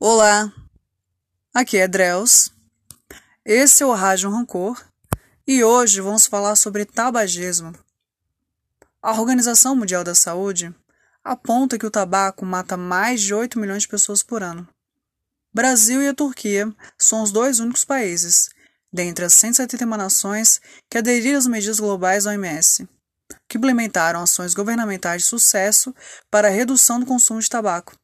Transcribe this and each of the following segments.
Olá, aqui é Dreus, esse é o Rádio Rancor e hoje vamos falar sobre tabagismo. A Organização Mundial da Saúde aponta que o tabaco mata mais de 8 milhões de pessoas por ano. Brasil e a Turquia são os dois únicos países, dentre as 171 nações, que aderiram às medidas globais da OMS, que implementaram ações governamentais de sucesso para a redução do consumo de tabaco.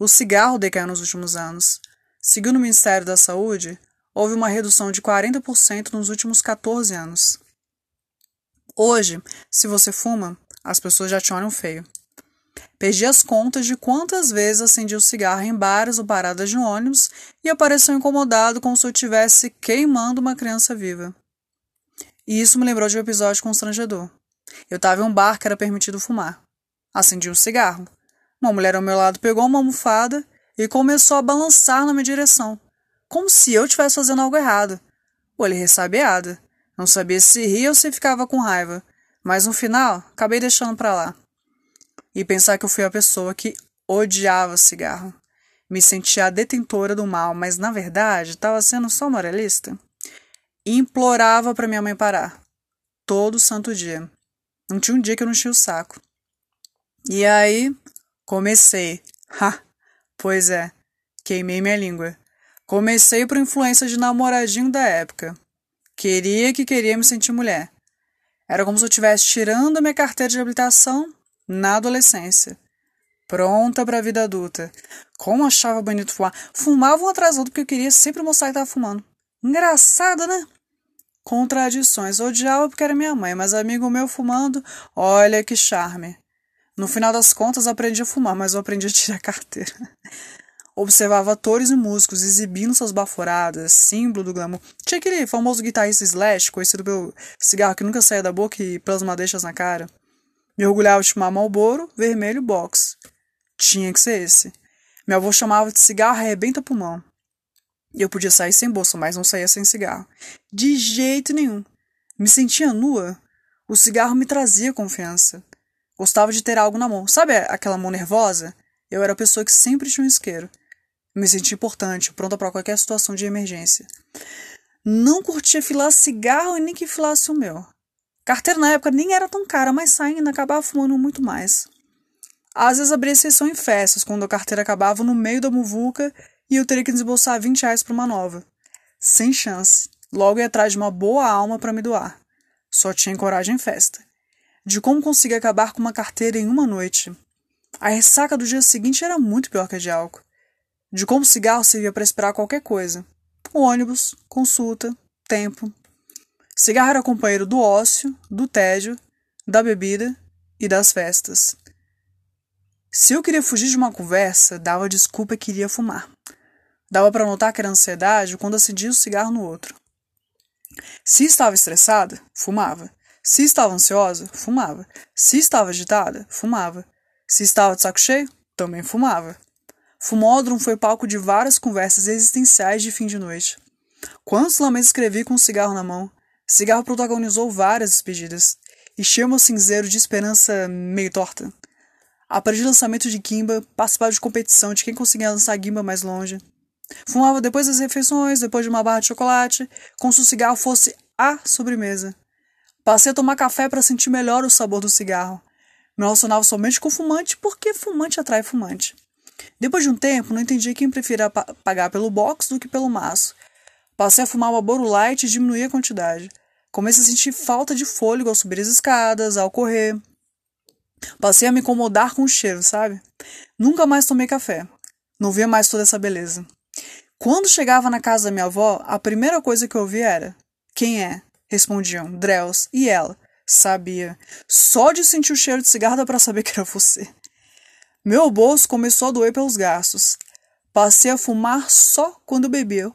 O cigarro decaiu nos últimos anos. Segundo o Ministério da Saúde, houve uma redução de 40% nos últimos 14 anos. Hoje, se você fuma, as pessoas já te olham feio. Perdi as contas de quantas vezes acendi o cigarro em bares ou paradas de ônibus e apareceu incomodado como se eu estivesse queimando uma criança viva. E isso me lembrou de um episódio constrangedor. Eu estava em um bar que era permitido fumar. Acendi um cigarro. Uma mulher ao meu lado pegou uma almofada e começou a balançar na minha direção, como se eu estivesse fazendo algo errado. Olhei ressabiada. Não sabia se ria ou se ficava com raiva, mas no final acabei deixando para lá. E pensar que eu fui a pessoa que odiava cigarro. Me sentia a detentora do mal, mas na verdade estava sendo só moralista. Implorava para minha mãe parar. Todo santo dia. Não tinha um dia que eu não tinha o saco. E aí, Comecei. Ha! Pois é, queimei minha língua. Comecei por influência de namoradinho da época. Queria que queria me sentir mulher. Era como se eu estivesse tirando minha carteira de habilitação na adolescência. Pronta para a vida adulta. Como achava bonito fumar. Fumava um atrás do outro porque eu queria sempre mostrar que estava fumando. Engraçado, né? Contradições. Odiava porque era minha mãe, mas amigo meu fumando, olha que charme. No final das contas, aprendi a fumar, mas eu aprendi a tirar carteira. Observava atores e músicos exibindo suas baforadas, símbolo do glamour. Tinha aquele famoso guitarrista Slash, conhecido pelo cigarro que nunca saía da boca e pelas madeixas na cara. Me orgulhava de chamar Marlboro, vermelho box. Tinha que ser esse. Meu avô chamava de cigarro arrebenta pulmão. Eu podia sair sem bolsa, mas não saía sem cigarro. De jeito nenhum. Me sentia nua. O cigarro me trazia confiança. Gostava de ter algo na mão. Sabe aquela mão nervosa? Eu era a pessoa que sempre tinha um isqueiro. Me sentia importante, pronta para qualquer situação de emergência. Não curtia filar cigarro e nem que filasse o meu. Carteira na época nem era tão cara, mas saindo acabava fumando muito mais. Às vezes abria exceção em festas, quando a carteira acabava no meio da muvuca e eu teria que desembolsar 20 reais para uma nova. Sem chance. Logo ia atrás de uma boa alma para me doar. Só tinha coragem em festa de como conseguir acabar com uma carteira em uma noite. A ressaca do dia seguinte era muito pior que a de álcool. De como o cigarro servia para esperar qualquer coisa. Ônibus, consulta, tempo. Cigarro era companheiro do ócio, do tédio, da bebida e das festas. Se eu queria fugir de uma conversa, dava desculpa que queria fumar. Dava para notar que era ansiedade quando acendia o cigarro no outro. Se estava estressada, fumava. Se estava ansiosa, fumava. Se estava agitada, fumava. Se estava de saco cheio, também fumava. Fumódromo foi palco de várias conversas existenciais de fim de noite. Quantos lamentos escrevi com um cigarro na mão? Cigarro protagonizou várias despedidas. Encheu meu cinzeiro de esperança meio torta. Aprendi lançamento de guimba, participava de competição de quem conseguia lançar guimba mais longe. Fumava depois das refeições, depois de uma barra de chocolate, como se o cigarro fosse a sobremesa. Passei a tomar café para sentir melhor o sabor do cigarro. Me relacionava somente com fumante porque fumante atrai fumante. Depois de um tempo, não entendi quem preferia pagar pelo box do que pelo maço. Passei a fumar Marlboro Light e diminuí a quantidade. Comecei a sentir falta de fôlego ao subir as escadas, ao correr. Passei a me incomodar com o cheiro, sabe? Nunca mais tomei café. Não via mais toda essa beleza. Quando chegava na casa da minha avó, a primeira coisa que eu ouvia era: Quem é? Respondiam Drells e ela. Sabia. Só de sentir o cheiro de cigarro dá para saber que era você. Meu bolso começou a doer pelos gastos. Passei a fumar só quando bebia.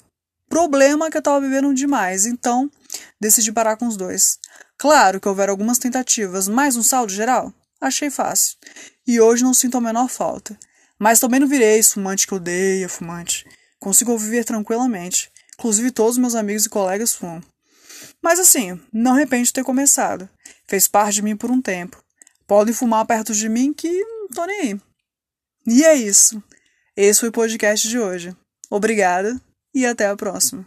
Problema que eu estava bebendo demais, então decidi parar com os dois. Claro que houveram algumas tentativas, mas um saldo geral, achei fácil. E hoje não sinto a menor falta. Mas também não virei fumante que odeia fumante. Consigo viver tranquilamente. Inclusive todos meus amigos e colegas fumam. Mas assim, não arrependo de ter começado. Fez parte de mim por um tempo. Podem fumar perto de mim que não tô nem aí. E é isso. Esse foi o podcast de hoje. Obrigada e até a próxima.